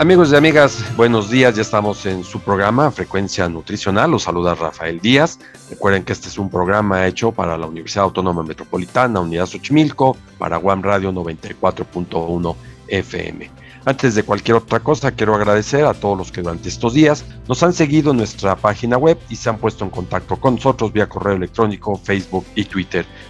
Amigos y amigas, buenos días. Ya estamos en su programa Frecuencia Nutricional. Los saluda Rafael Díaz. Recuerden que este es un programa hecho para la Universidad Autónoma Metropolitana, Unidad Xochimilco, para Guam Radio 94.1 FM. Antes de cualquier otra cosa, quiero agradecer a todos los que durante estos días nos han seguido en nuestra página web y se han puesto en contacto con nosotros vía correo electrónico, Facebook y Twitter.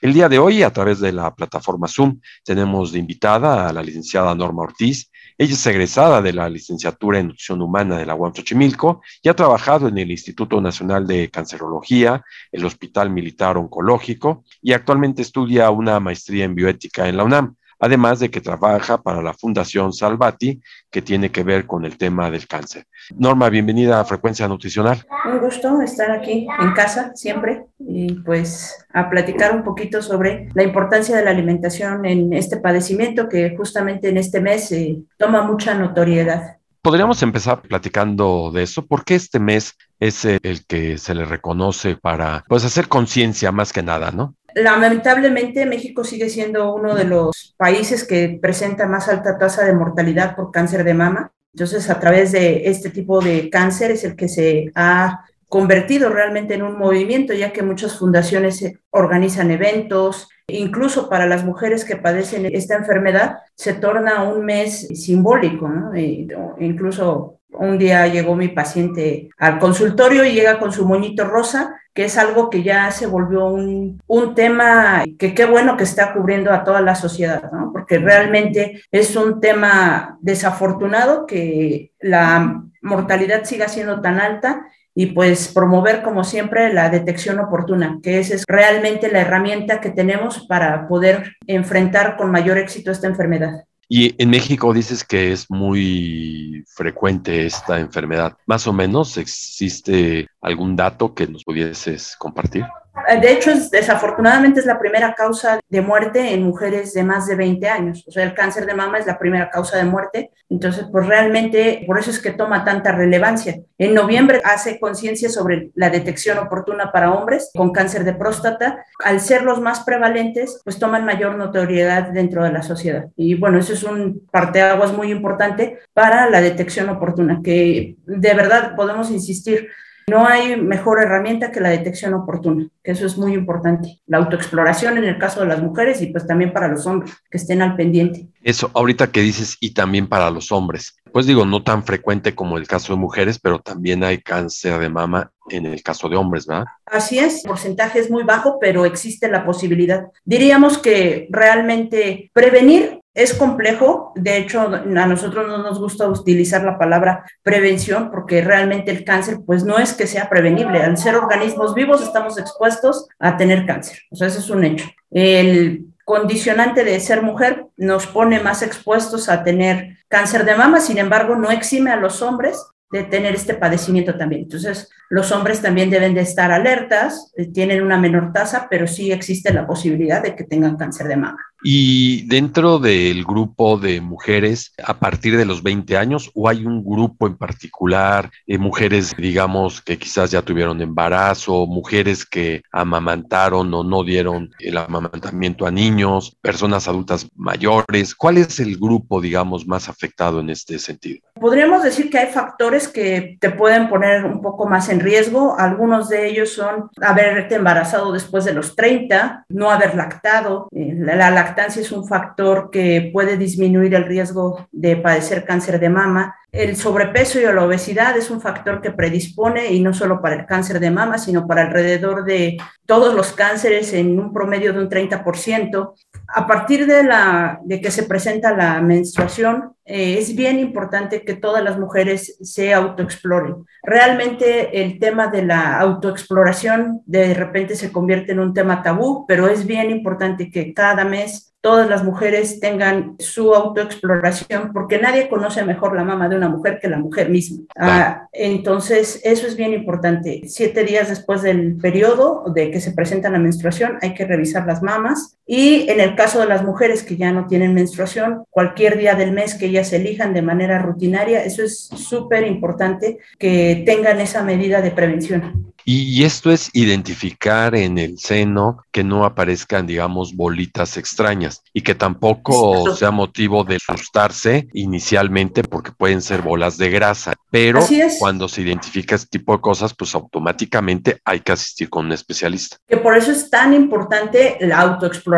El día de hoy, a través de la plataforma Zoom, tenemos de invitada a la licenciada Norma Ortiz, ella es egresada de la licenciatura en nutrición humana de la UAM Xochimilco y ha trabajado en el Instituto Nacional de Cancerología, el Hospital Militar Oncológico y actualmente estudia una maestría en bioética en la UNAM además de que trabaja para la Fundación Salvati, que tiene que ver con el tema del cáncer. Norma, bienvenida a Frecuencia Nutricional. Un gusto estar aquí en casa siempre y pues a platicar un poquito sobre la importancia de la alimentación en este padecimiento que justamente en este mes eh, toma mucha notoriedad. Podríamos empezar platicando de eso. ¿Por qué este mes es el que se le reconoce para pues hacer conciencia más que nada, ¿no? Lamentablemente, México sigue siendo uno de los países que presenta más alta tasa de mortalidad por cáncer de mama. Entonces, a través de este tipo de cáncer es el que se ha convertido realmente en un movimiento, ya que muchas fundaciones organizan eventos, incluso para las mujeres que padecen esta enfermedad, se torna un mes simbólico, ¿no? E incluso un día llegó mi paciente al consultorio y llega con su moñito rosa que es algo que ya se volvió un, un tema que qué bueno que está cubriendo a toda la sociedad, ¿no? porque realmente es un tema desafortunado que la mortalidad siga siendo tan alta y pues promover como siempre la detección oportuna, que esa es realmente la herramienta que tenemos para poder enfrentar con mayor éxito esta enfermedad. Y en México dices que es muy frecuente esta enfermedad. Más o menos, ¿existe algún dato que nos pudieses compartir? Eh, de hecho, desafortunadamente es la primera causa de muerte en mujeres de más de 20 años. O sea, el cáncer de mama es la primera causa de muerte. Entonces, pues realmente, por eso es que toma tanta relevancia. En noviembre hace conciencia sobre la detección oportuna para hombres con cáncer de próstata. Al ser los más prevalentes, pues toman mayor notoriedad dentro de la sociedad. Y bueno, eso es un parteaguas muy importante para la detección oportuna, que de verdad podemos insistir no hay mejor herramienta que la detección oportuna, que eso es muy importante. La autoexploración en el caso de las mujeres y pues también para los hombres, que estén al pendiente. Eso, ahorita que dices, y también para los hombres. Pues digo, no tan frecuente como el caso de mujeres, pero también hay cáncer de mama en el caso de hombres, ¿verdad? Así es, el porcentaje es muy bajo, pero existe la posibilidad. Diríamos que realmente prevenir es complejo, de hecho a nosotros no nos gusta utilizar la palabra prevención porque realmente el cáncer pues no es que sea prevenible, al ser organismos vivos estamos expuestos a tener cáncer, o sea, ese es un hecho. El condicionante de ser mujer nos pone más expuestos a tener cáncer de mama, sin embargo no exime a los hombres de tener este padecimiento también. Entonces, los hombres también deben de estar alertas, eh, tienen una menor tasa, pero sí existe la posibilidad de que tengan cáncer de mama. Y dentro del grupo de mujeres a partir de los 20 años, o hay un grupo en particular, eh, mujeres, digamos, que quizás ya tuvieron embarazo, mujeres que amamantaron o no dieron el amamantamiento a niños, personas adultas mayores, ¿cuál es el grupo, digamos, más afectado en este sentido? Podríamos decir que hay factores que te pueden poner un poco más en riesgo. Algunos de ellos son haberte embarazado después de los 30, no haber lactado, eh, la lactancia lactancia es un factor que puede disminuir el riesgo de padecer cáncer de mama. El sobrepeso y la obesidad es un factor que predispone y no solo para el cáncer de mama, sino para alrededor de todos los cánceres en un promedio de un 30%. A partir de, la, de que se presenta la menstruación, eh, es bien importante que todas las mujeres se autoexploren. Realmente el tema de la autoexploración de repente se convierte en un tema tabú, pero es bien importante que cada mes todas las mujeres tengan su autoexploración, porque nadie conoce mejor la mama de una mujer que la mujer misma. Ah, entonces, eso es bien importante. Siete días después del periodo de que se presenta la menstruación, hay que revisar las mamas. Y en el caso de las mujeres que ya no tienen menstruación, cualquier día del mes que ellas elijan de manera rutinaria, eso es súper importante que tengan esa medida de prevención. Y esto es identificar en el seno que no aparezcan, digamos, bolitas extrañas y que tampoco sea motivo de asustarse inicialmente porque pueden ser bolas de grasa. Pero cuando se identifica este tipo de cosas, pues automáticamente hay que asistir con un especialista. Que por eso es tan importante la autoexploración.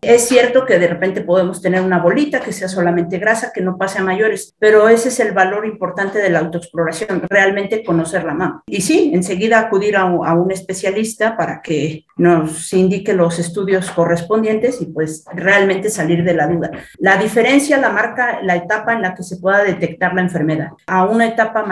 Es cierto que de repente podemos tener una bolita que sea solamente grasa, que no pase a mayores, pero ese es el valor importante de la autoexploración, realmente conocer la mama. Y sí, enseguida acudir a, un especialista para que nos indique los estudios correspondientes y pues realmente salir de la duda. La diferencia la marca la etapa en la que se pueda detectar la enfermedad. A una etapa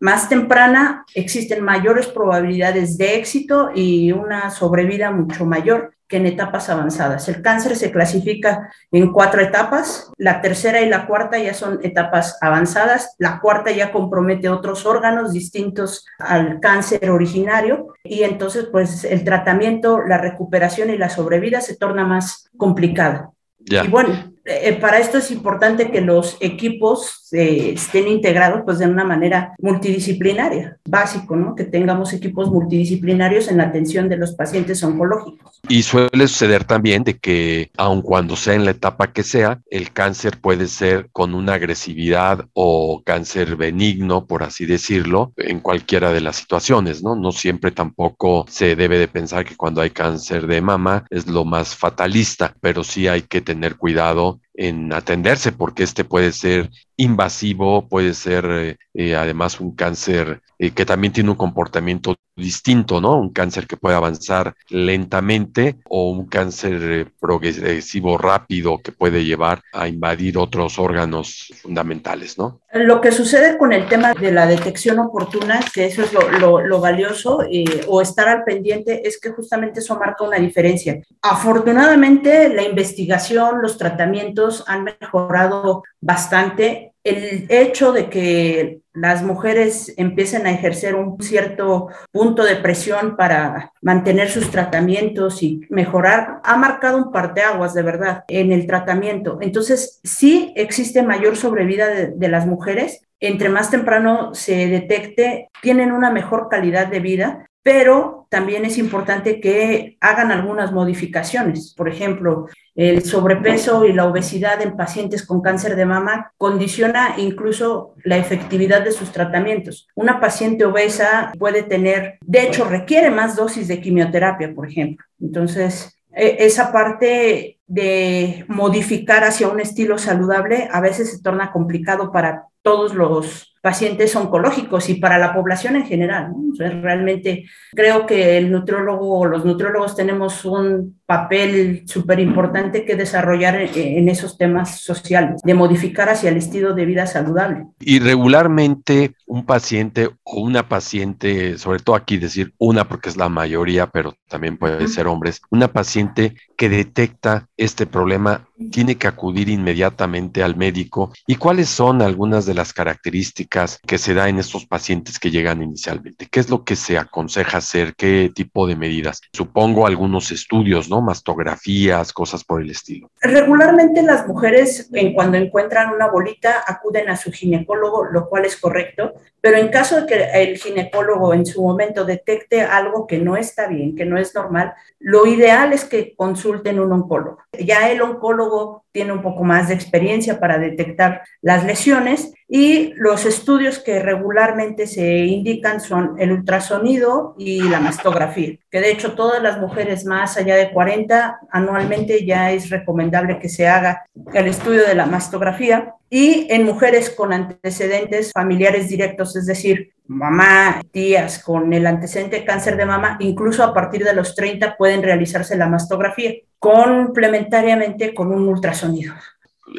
más temprana existen mayores probabilidades de éxito y una sobrevida mucho mayor que en etapas avanzadas. El cáncer se clasifica en cuatro etapas. La tercera y la cuarta ya son etapas avanzadas. La cuarta ya compromete otros órganos distintos al cáncer originario y entonces pues el tratamiento, la recuperación y la sobrevida se torna más complicada. Y bueno, eh, para esto es importante que los equipos eh, estén integrados pues de una manera multidisciplinaria, básico, ¿no? Que tengamos equipos multidisciplinarios en la atención de los pacientes oncológicos. Y suele suceder también de que, aun cuando sea en la etapa que sea, el cáncer puede ser con una agresividad o cáncer benigno, por así decirlo, en cualquiera de las situaciones, ¿no? No siempre tampoco se debe de pensar que cuando hay cáncer de mama es lo más fatalista, pero sí hay que tener cuidado en atenderse porque este puede ser invasivo, puede ser eh, eh, además un cáncer eh, que también tiene un comportamiento distinto, ¿no? Un cáncer que puede avanzar lentamente o un cáncer progresivo rápido que puede llevar a invadir otros órganos fundamentales, ¿no? Lo que sucede con el tema de la detección oportuna, que eso es lo, lo valioso, o estar al pendiente, es que justamente eso marca una diferencia. Afortunadamente, la investigación, los tratamientos han mejorado bastante el hecho de que las mujeres empiecen a ejercer un cierto punto de presión para mantener sus tratamientos y mejorar, ha marcado un parteaguas de verdad en el tratamiento. Entonces, sí existe mayor sobrevida de, las mujeres. Entre más temprano se detecte, tienen una mejor calidad de vida pero también es importante que hagan algunas modificaciones. Por ejemplo, el sobrepeso y la obesidad en pacientes con cáncer de mama condiciona incluso la efectividad de sus tratamientos. Una paciente obesa puede tener, de hecho, requiere más dosis de quimioterapia, por ejemplo. Entonces, e, esa parte de modificar hacia un estilo saludable a veces se torna complicado para todos los pacientes oncológicos y para la población en general. realmente creo que el nutriólogo o los nutriólogos tenemos un papel súper importante que desarrollar en, esos temas sociales, de modificar hacia el estilo de vida saludable. Y regularmente un paciente o una paciente, sobre todo aquí decir una porque es la mayoría, pero también puede ser hombres, una paciente que detecta este problema tiene que acudir inmediatamente al médico. ¿Y cuáles son algunas de las características que se da en estos pacientes que llegan inicialmente? ¿Qué es lo que se aconseja hacer? ¿Qué tipo de medidas? Supongo algunos estudios, ¿no? Mastografías, cosas por el estilo. Regularmente las mujeres, en cuando encuentran una bolita, acuden a su ginecólogo, lo cual es correcto, pero en caso de que el ginecólogo en su momento detecte algo que no está bien, que no es normal, lo ideal es que consulten un oncólogo. Ya el oncólogo oncólogo tiene un poco más de experiencia para detectar las lesiones y los estudios que regularmente se indican son el ultrasonido y la mastografía, que de hecho todas las mujeres más allá de 40 anualmente ya es recomendable que se haga el estudio de la mastografía y en mujeres con antecedentes familiares directos, es decir, mamá, tías con el antecedente de cáncer de mama, incluso a partir de los 30 pueden realizarse la mastografía complementariamente con un ultrasonido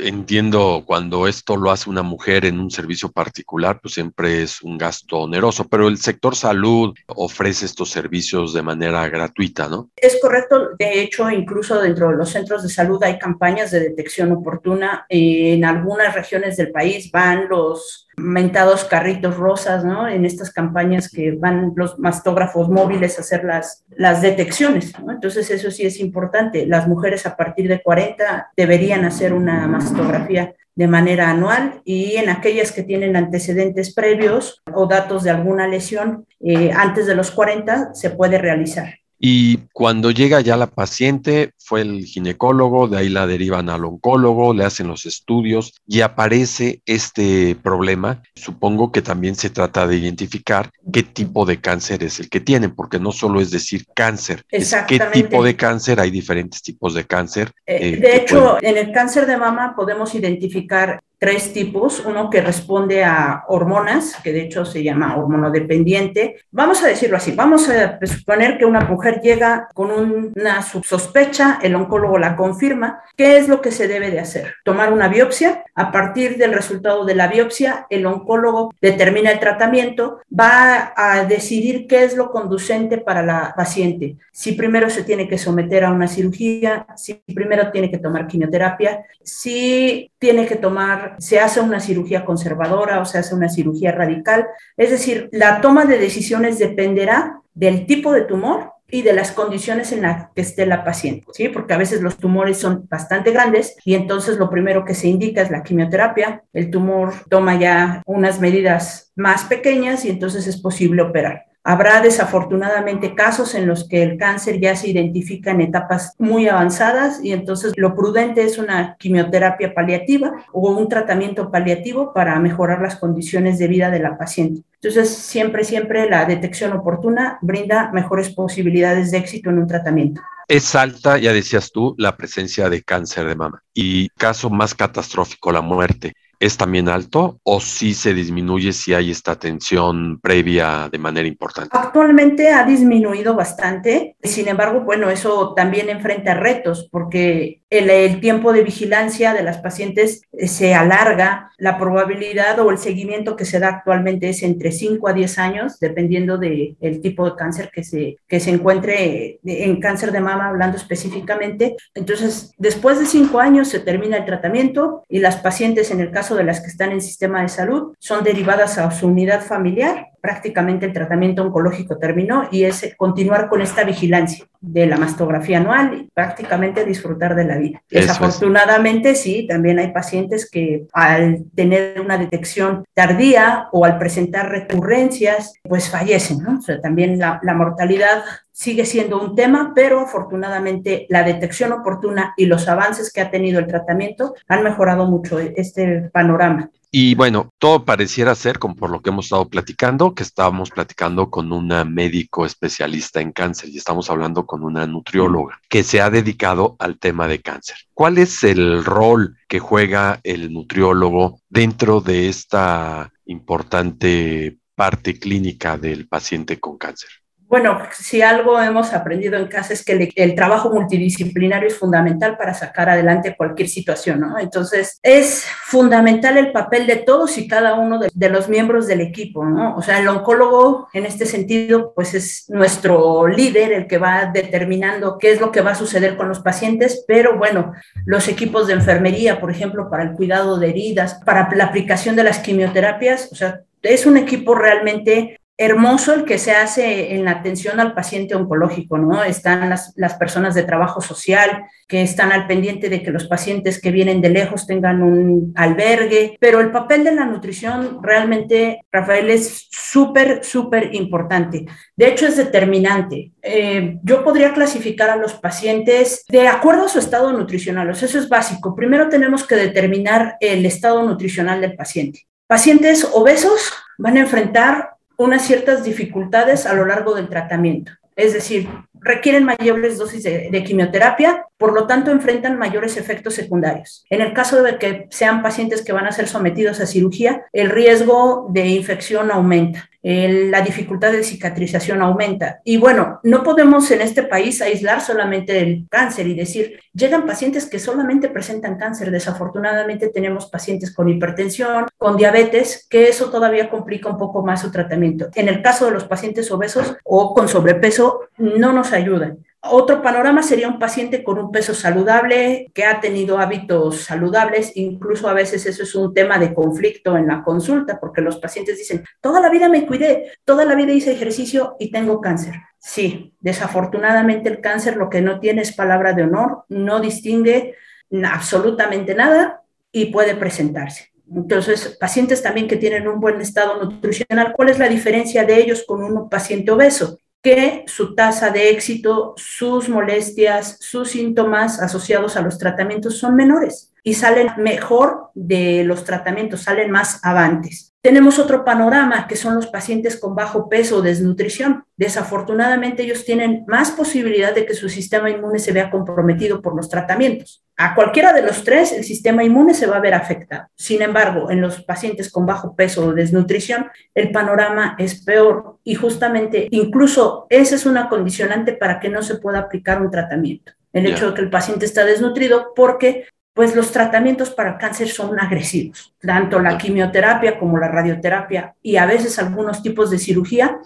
entiendo cuando esto lo hace una mujer en un servicio particular, pues siempre es un gasto oneroso, pero el sector salud ofrece estos servicios de manera gratuita, ¿no? Es correcto. De hecho, incluso dentro de los centros de salud hay campañas de detección oportuna. En algunas regiones del país van los mentados carritos rosas, ¿no? En estas campañas que van los mastógrafos móviles a hacer las, las detecciones, ¿no? Entonces eso sí es importante. Las mujeres a partir de 40 deberían hacer una mastografía de manera anual y en aquellas que tienen antecedentes previos o datos de alguna lesión eh, antes de los 40 se puede realizar. Y cuando llega ya la paciente, fue el ginecólogo, de ahí la derivan al oncólogo, le hacen los estudios y aparece este problema. Supongo que también se trata de identificar qué tipo de cáncer es el que tienen, porque no solo es decir cáncer, es qué tipo de cáncer, hay diferentes tipos de cáncer. Eh, eh, de hecho, en el cáncer de mama podemos identificar tres tipos, uno que responde a hormonas, que de hecho se llama hormonodependiente. Vamos a decirlo así, vamos a suponer que una mujer llega con una sospecha, el oncólogo la confirma. ¿Qué es lo que se debe de hacer? Tomar una biopsia. A partir del resultado de la biopsia, el oncólogo determina el tratamiento, va a decidir qué es lo conducente para la paciente. Si primero se tiene que someter a una cirugía, si primero tiene que tomar quimioterapia, si tiene que tomar se hace una cirugía conservadora o se hace una cirugía radical. Es decir, la toma de decisiones dependerá del tipo de tumor y de las condiciones en las que esté la paciente, ¿sí? Porque a veces los tumores son bastante grandes y entonces lo primero que se indica es la quimioterapia. El tumor toma ya unas medidas más pequeñas y entonces es posible operar. Habrá desafortunadamente casos en los que el cáncer ya se identifica en etapas muy avanzadas y entonces lo prudente es una quimioterapia paliativa o un tratamiento paliativo para mejorar las condiciones de vida de la paciente. Entonces, siempre, siempre la detección oportuna brinda mejores posibilidades de éxito en un tratamiento. Es alta, ya decías tú, la presencia de cáncer de mama y caso más catastrófico, la muerte es también alto o si se disminuye si hay esta atención previa de manera importante? Actualmente ha disminuido bastante, sin embargo, bueno, eso también enfrenta retos porque el, tiempo de vigilancia de las pacientes eh, se alarga, la probabilidad o el seguimiento que se da actualmente es entre 5 a 10 años, dependiendo del el tipo de cáncer que se, que se encuentre en cáncer de mama, hablando específicamente. Entonces, después de 5 años se termina el tratamiento y las pacientes, en el caso de las que están en sistema de salud son derivadas a su unidad familiar. Prácticamente el tratamiento oncológico terminó y es continuar con esta vigilancia de la mastografía anual y prácticamente disfrutar de la vida. Desafortunadamente, sí, también hay pacientes que al tener una detección tardía o al presentar recurrencias, pues fallecen, ¿no? O sea, también la, la mortalidad sigue siendo un tema, pero afortunadamente la detección oportuna y los avances que ha tenido el tratamiento han mejorado mucho este panorama. Y bueno, todo pareciera ser, como por lo que hemos estado platicando, que estábamos platicando con una médico especialista en cáncer y estamos hablando con una nutrióloga que se ha dedicado al tema de cáncer. ¿Cuál es el rol que juega el nutriólogo dentro de esta importante parte clínica del paciente con cáncer? Bueno, si algo hemos aprendido en casa es que el, trabajo multidisciplinario es fundamental para sacar adelante cualquier situación, ¿no? Entonces, es fundamental el papel de todos y cada uno de, de, los miembros del equipo, ¿no? O sea, el oncólogo, en este sentido, pues es nuestro líder, el que va determinando qué es lo que va a suceder con los pacientes, pero bueno, los equipos de enfermería, por ejemplo, para el cuidado de heridas, para la aplicación de las quimioterapias, o sea, es un equipo realmente hermoso el que se hace en la atención al paciente oncológico, ¿no? Están las, las, personas de trabajo social que están al pendiente de que los pacientes que vienen de lejos tengan un albergue, pero el papel de la nutrición realmente, Rafael, es súper, súper importante. De hecho, es determinante. Eh, yo podría clasificar a los pacientes de acuerdo a su estado nutricional, eso es básico. Primero tenemos que determinar el estado nutricional del paciente. Pacientes obesos van a enfrentar unas ciertas dificultades a lo largo del tratamiento. Es decir, requieren mayores dosis de, quimioterapia, por lo tanto enfrentan mayores efectos secundarios. En el caso de que sean pacientes que van a ser sometidos a cirugía, el riesgo de infección aumenta, la dificultad de cicatrización aumenta. Y bueno, no podemos en este país aislar solamente el cáncer y decir, llegan pacientes que solamente presentan cáncer. Desafortunadamente tenemos pacientes con hipertensión, con diabetes, que eso todavía complica un poco más su tratamiento. En el caso de los pacientes obesos o con sobrepeso, no nos ayudan. Otro panorama sería un paciente con un peso saludable, que ha tenido hábitos saludables, incluso a veces eso es un tema de conflicto en la consulta, porque los pacientes dicen, toda la vida me cuidé, toda la vida hice ejercicio y tengo cáncer. Sí, desafortunadamente el cáncer lo que no tiene es palabra de honor, no distingue absolutamente nada y puede presentarse. Entonces, pacientes también que tienen un buen estado nutricional, ¿cuál es la diferencia de ellos con un paciente obeso? Que su tasa de éxito, sus molestias, sus síntomas asociados a los tratamientos son menores y salen mejor de los tratamientos, salen más avantes. Tenemos otro panorama que son los pacientes con bajo peso o desnutrición. Desafortunadamente ellos tienen más posibilidad de que su sistema inmune se vea comprometido por los tratamientos. A cualquiera de los tres el sistema inmune se va a ver afectado. Sin embargo, en los pacientes con bajo peso o desnutrición el panorama es peor y justamente incluso esa es una condicionante para que no se pueda aplicar un tratamiento el hecho de que el paciente está desnutrido porque pues los tratamientos para cáncer son agresivos, tanto la quimioterapia como la radioterapia y a veces algunos tipos de cirugía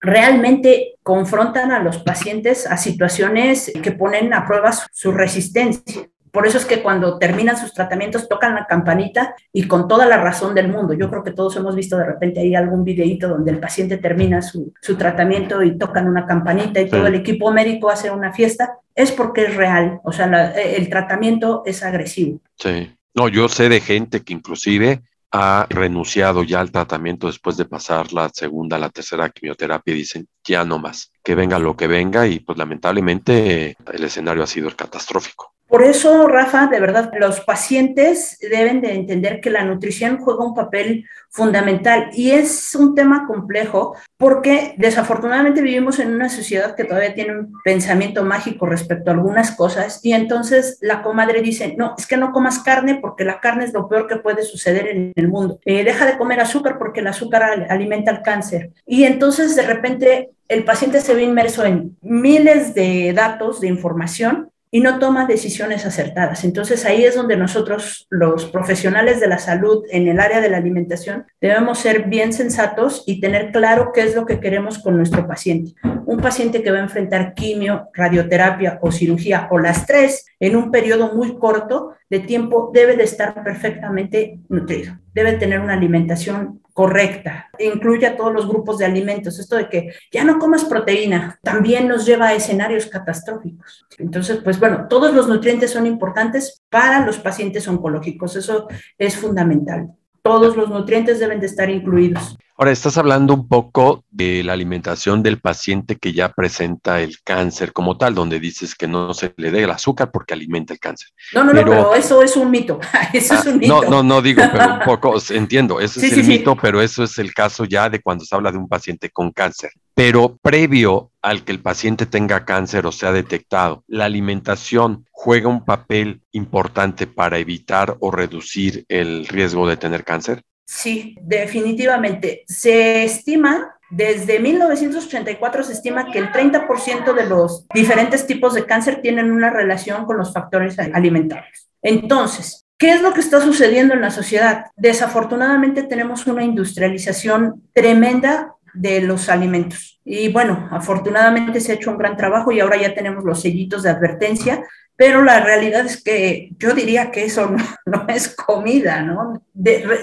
realmente confrontan a los pacientes a situaciones que ponen a prueba su resistencia. Por eso es que cuando terminan sus tratamientos tocan la campanita y con toda la razón del mundo. Yo creo que todos hemos visto de repente ahí algún videíto donde el paciente termina su, tratamiento y tocan una campanita y todo el equipo médico hace una fiesta. Es porque es real, o sea, el tratamiento es agresivo. Sí. No, yo sé de gente que inclusive ha renunciado ya al tratamiento después de pasar la segunda, la tercera quimioterapia y dicen ya no más, que venga lo que venga y pues lamentablemente el escenario ha sido catastrófico. Por eso, Rafa, de verdad, los pacientes deben de entender que la nutrición juega un papel fundamental y es un tema complejo porque desafortunadamente vivimos en una sociedad que todavía tiene un pensamiento mágico respecto a algunas cosas y entonces la comadre dice, no, es que no comas carne porque la carne es lo peor que puede suceder en el mundo. Eh, deja de comer azúcar porque el azúcar alimenta el cáncer. Y entonces de repente el paciente se ve inmerso en miles de datos, de información y no toma decisiones acertadas. Entonces ahí es donde nosotros, los profesionales de la salud en el área de la alimentación, debemos ser bien sensatos y tener claro qué es lo que queremos con nuestro paciente. Un paciente que va a enfrentar quimio, radioterapia o cirugía o las tres en un periodo muy corto de tiempo debe de estar perfectamente nutrido, debe tener una alimentación correcta, incluye a todos los grupos de alimentos. Esto de que ya no comas proteína también nos lleva a escenarios catastróficos. Entonces, pues bueno, todos los nutrientes son importantes para los pacientes oncológicos. Eso es fundamental. Todos los nutrientes deben de estar incluidos. Ahora, estás hablando un poco de la alimentación del paciente que ya presenta el cáncer como tal, donde dices que no se le dé el azúcar porque alimenta el cáncer. No, no, no, pero eso es un mito. eso es un mito. No, no, no digo, pero un poco, entiendo, eso es el mito, pero eso es el caso ya de cuando se habla de un paciente con cáncer. Pero previo al que el paciente tenga cáncer o sea detectado, la alimentación juega un papel importante para evitar o reducir el riesgo de tener cáncer. Sí, definitivamente. Se estima, desde 1984 se estima que el 30% de los diferentes tipos de cáncer tienen una relación con los factores alimentarios. Entonces, ¿Qué es lo que está sucediendo en la sociedad? Desafortunadamente tenemos una industrialización tremenda de los alimentos. Y bueno, afortunadamente se ha hecho un gran trabajo y ahora ya tenemos los sellitos de advertencia pero la realidad es que yo diría que eso no, es comida, ¿no?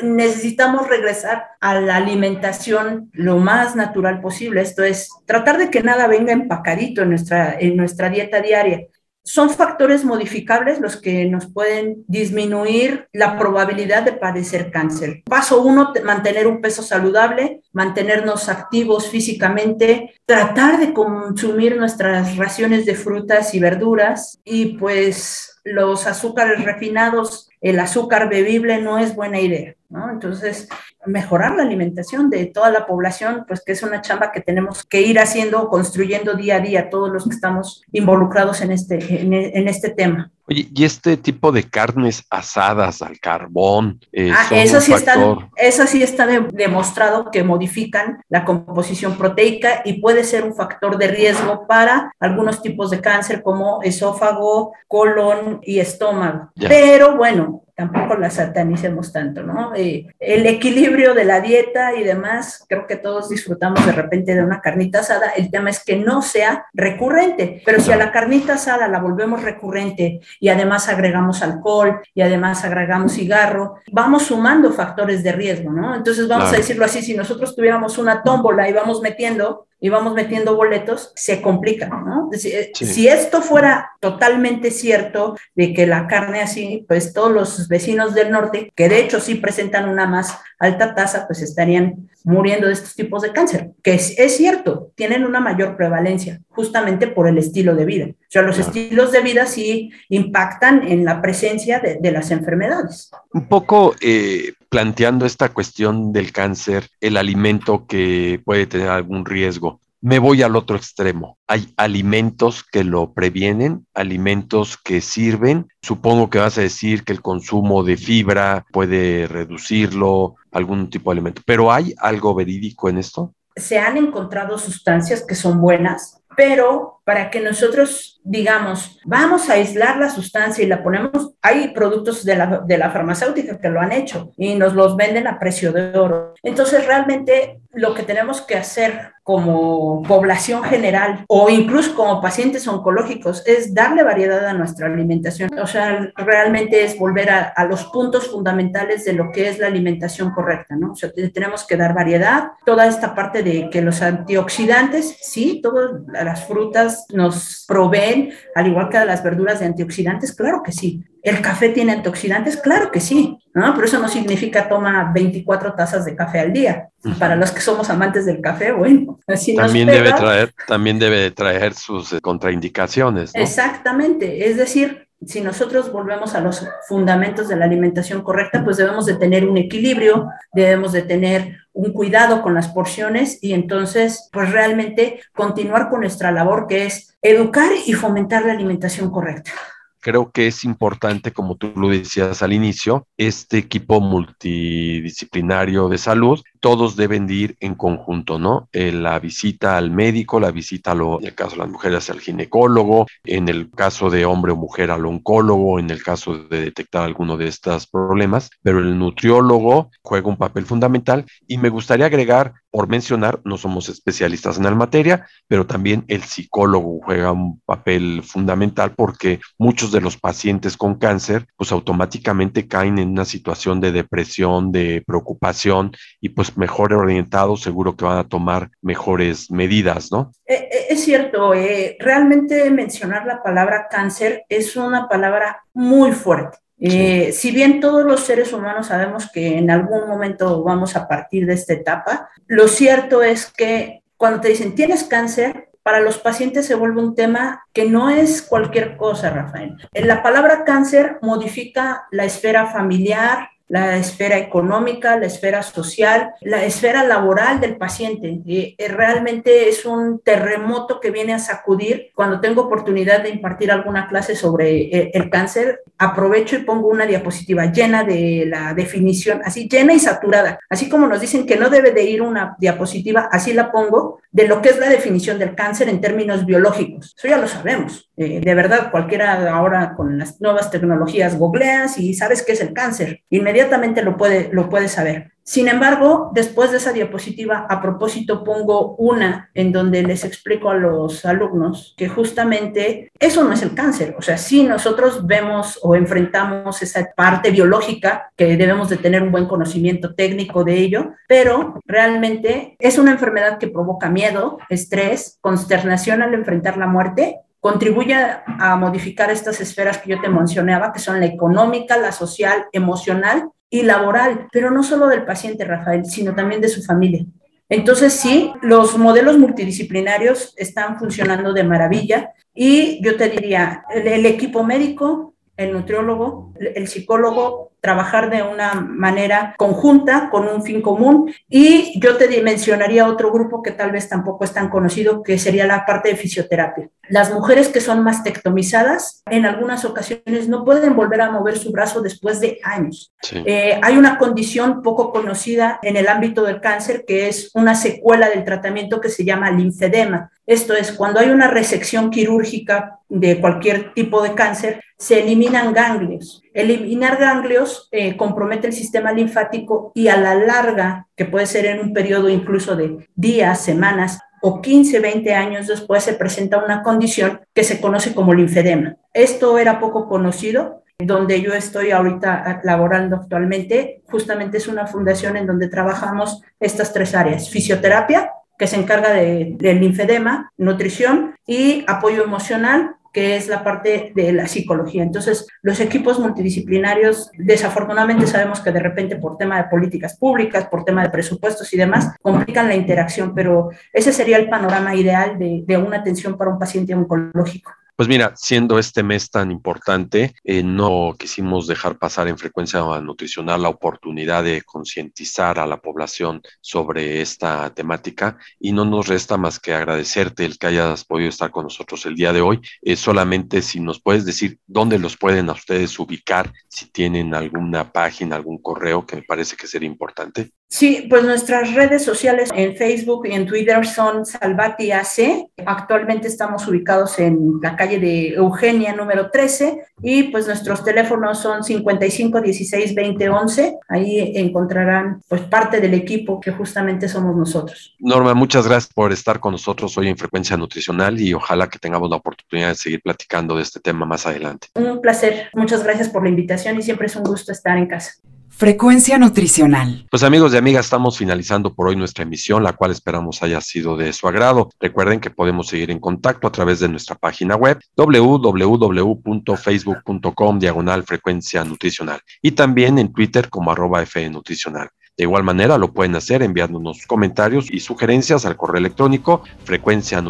necesitamos regresar a la alimentación lo más natural posible, esto es tratar de que nada venga empacadito en nuestra, en nuestra dieta diaria son factores modificables los que nos pueden disminuir la probabilidad de padecer cáncer. Paso uno, mantener un peso saludable, mantenernos activos físicamente, tratar de consumir nuestras raciones de frutas y verduras y pues los azúcares refinados, el azúcar bebible no es buena idea, ¿no? Entonces, mejorar la alimentación de toda la población, pues que es una chamba que tenemos que ir haciendo, construyendo día a día todos los que estamos involucrados en este, en, este tema. Oye, y este tipo de carnes asadas al carbón, eh, ah, eso, sí está, eso sí está demostrado que modifican la composición proteica y puede ser un factor de riesgo para algunos tipos de cáncer como esófago, colon y estómago. Pero bueno, tampoco la satanicemos tanto, ¿no? Eh, el equilibrio de la dieta y demás, creo que todos disfrutamos de repente de una carnita asada, el tema es que no sea recurrente, pero si a la carnita asada la volvemos recurrente y además agregamos alcohol y además agregamos cigarro, vamos sumando factores de riesgo, ¿no? Entonces vamos a decirlo así, si nosotros tuviéramos una tómbola y vamos metiendo y vamos metiendo boletos, se complica, ¿no? Eh, si, esto fuera totalmente cierto de que la carne así, pues todos los vecinos del norte, que de hecho sí presentan una más alta tasa, pues estarían muriendo de estos tipos de cáncer, que es, cierto, tienen una mayor prevalencia justamente por el estilo de vida. O sea, los estilos de vida sí impactan en la presencia de, las enfermedades. Un poco eh, planteando esta cuestión del cáncer, el alimento que puede tener algún riesgo. Me voy al otro extremo. Hay alimentos que lo previenen, alimentos que sirven. Supongo que vas a decir que el consumo de fibra puede reducirlo, algún tipo de alimento. Pero ¿hay algo verídico en esto? Se han encontrado sustancias que son buenas, pero para que nosotros digamos, vamos a aislar la sustancia y la ponemos, hay productos de la, de la farmacéutica que lo han hecho y nos los venden a precio de oro. Entonces, realmente lo que tenemos que hacer como población general o incluso como pacientes oncológicos es darle variedad a nuestra alimentación. O sea, realmente es volver a, a los puntos fundamentales de lo que es la alimentación correcta, ¿no? O sea, tenemos que dar variedad, toda esta parte de que los antioxidantes, sí, todas las frutas nos proveen, al igual que las verduras de antioxidantes, claro que sí. ¿El café tiene antioxidantes? Claro que sí, ¿no? Pero eso no significa toma 24 tazas de café al día. Para los que somos amantes del café, bueno, así también debe traer También debe traer sus eh, contraindicaciones. Exactamente, es decir, si nosotros volvemos a los fundamentos de la alimentación correcta, pues debemos de tener un equilibrio, debemos de tener un cuidado con las porciones y entonces, pues realmente continuar con nuestra labor que es educar y fomentar la alimentación correcta. Creo que es importante, como tú lo decías al inicio, este equipo multidisciplinario de salud, todos deben ir en conjunto, ¿no? Eh, la visita al médico, la visita, lo, en el caso de las mujeres, al ginecólogo, en el caso de hombre o mujer, al oncólogo, en el caso de detectar alguno de estos problemas, pero el nutriólogo juega un papel fundamental y me gustaría agregar por mencionar, no somos especialistas en la materia, pero también el psicólogo juega un papel fundamental porque muchos de los pacientes con cáncer pues automáticamente caen en una situación de depresión, de preocupación y pues mejor orientados seguro que van a tomar mejores medidas, ¿no? Eh, eh, es cierto, eh, realmente mencionar la palabra cáncer es una palabra muy fuerte. Eh, si bien todos los seres humanos sabemos que en algún momento vamos a partir de esta etapa, lo cierto es que cuando te dicen tienes cáncer, para los pacientes se vuelve un tema que no es cualquier cosa, Rafael. La palabra cáncer modifica la esfera familiar, la esfera económica, la esfera social, la esfera laboral del paciente. Y eh, realmente es un terremoto que viene a sacudir. Cuando tengo oportunidad de impartir alguna clase sobre eh, el cáncer, aprovecho y pongo una diapositiva llena de la definición, así llena y saturada. Así como nos dicen que no debe de ir una diapositiva, así la pongo, de lo que es la definición del cáncer en términos biológicos. Eso ya lo sabemos. Eh, de verdad, cualquiera ahora con las nuevas tecnologías googleas y sabes qué es el cáncer. Inmediatamente lo puede, lo puede saber. Sin embargo, después de esa diapositiva, a propósito, pongo una en donde les explico a los alumnos que justamente eso no es el cáncer. O sea, sí nosotros vemos o enfrentamos esa parte biológica que debemos de tener un buen conocimiento técnico de ello, pero realmente es una enfermedad que provoca miedo, estrés, consternación al enfrentar la muerte contribuye a modificar estas esferas que yo te mencionaba, que son la económica, la social, emocional y laboral, pero no solo del paciente, Rafael, sino también de su familia. Entonces, sí, los modelos multidisciplinarios están funcionando de maravilla y yo te diría, el, equipo médico, el nutriólogo, el psicólogo, trabajar de una manera conjunta con un fin común y yo te mencionaría otro grupo que tal vez tampoco es tan conocido, que sería la parte de fisioterapia. Las mujeres que son mastectomizadas en algunas ocasiones no pueden volver a mover su brazo después de años. Eh, hay una condición poco conocida en el ámbito del cáncer que es una secuela del tratamiento que se llama linfedema. Esto es, cuando hay una resección quirúrgica de cualquier tipo de cáncer, se eliminan ganglios. Eliminar ganglios eh, compromete el sistema linfático y a la larga, que puede ser en un periodo incluso de días, semanas, o 15, 20 años después se presenta una condición que se conoce como linfedema. Esto era poco conocido, donde yo estoy ahorita laborando actualmente, justamente es una fundación en donde trabajamos estas tres áreas, fisioterapia, que se encarga de, del linfedema, nutrición y apoyo emocional que es la parte de la psicología. Entonces, los equipos multidisciplinarios, desafortunadamente sabemos que de repente por tema de políticas públicas, por tema de presupuestos y demás, complican la interacción, pero ese sería el panorama ideal de, de una atención para un paciente oncológico. Pues mira, siendo este mes tan importante, eh, no quisimos dejar pasar en frecuencia nutricional la oportunidad de concientizar a la población sobre esta temática y no nos resta más que agradecerte el que hayas podido estar con nosotros el día de hoy. Eh, solamente si nos puedes decir dónde los pueden a ustedes ubicar, si tienen alguna página, algún correo que me parece que sería importante. Sí, pues nuestras redes sociales en Facebook y en Twitter son Salvati AC. Actualmente estamos ubicados en la calle de Eugenia número 13 y pues nuestros teléfonos son 55 16 20 11. Ahí encontrarán pues parte del equipo que justamente somos nosotros. Norma, muchas gracias por estar con nosotros hoy en Frecuencia Nutricional y ojalá que tengamos la oportunidad de seguir platicando de este tema más adelante. Un placer. Muchas gracias por la invitación y siempre es un gusto estar en casa. Frecuencia nutricional. Pues amigos y amigas, estamos finalizando por hoy nuestra emisión, la cual esperamos haya sido de su agrado. Recuerden que podemos seguir en contacto a través de nuestra página web www.facebook.com diagonal frecuencia nutricional y también en Twitter como arroba nutricional. De igual manera, lo pueden hacer enviándonos comentarios y sugerencias al correo electrónico frecuencia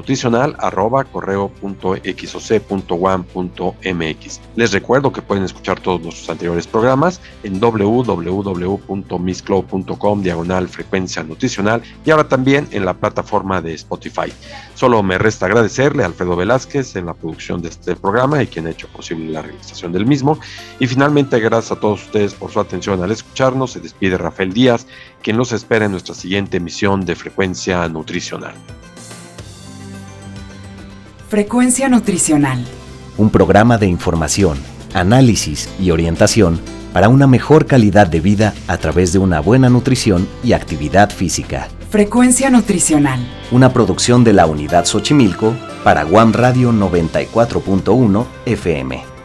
arroba correo.xoc.one.mx. Les recuerdo que pueden escuchar todos nuestros anteriores programas en www.miscloud.com diagonal frecuencia nutricional y ahora también en la plataforma de Spotify. Solo me resta agradecerle a Alfredo Velázquez en la producción de este programa y quien ha hecho posible la realización del mismo. Y finalmente, gracias a todos ustedes por su atención al escucharnos. Se despide Rafael Díaz quien los espera en nuestra siguiente emisión de Frecuencia Nutricional. Frecuencia Nutricional. Un programa de información, análisis y orientación para una mejor calidad de vida a través de una buena nutrición y actividad física. Frecuencia Nutricional. Una producción de la Unidad Xochimilco para Guam Radio 94.1 FM.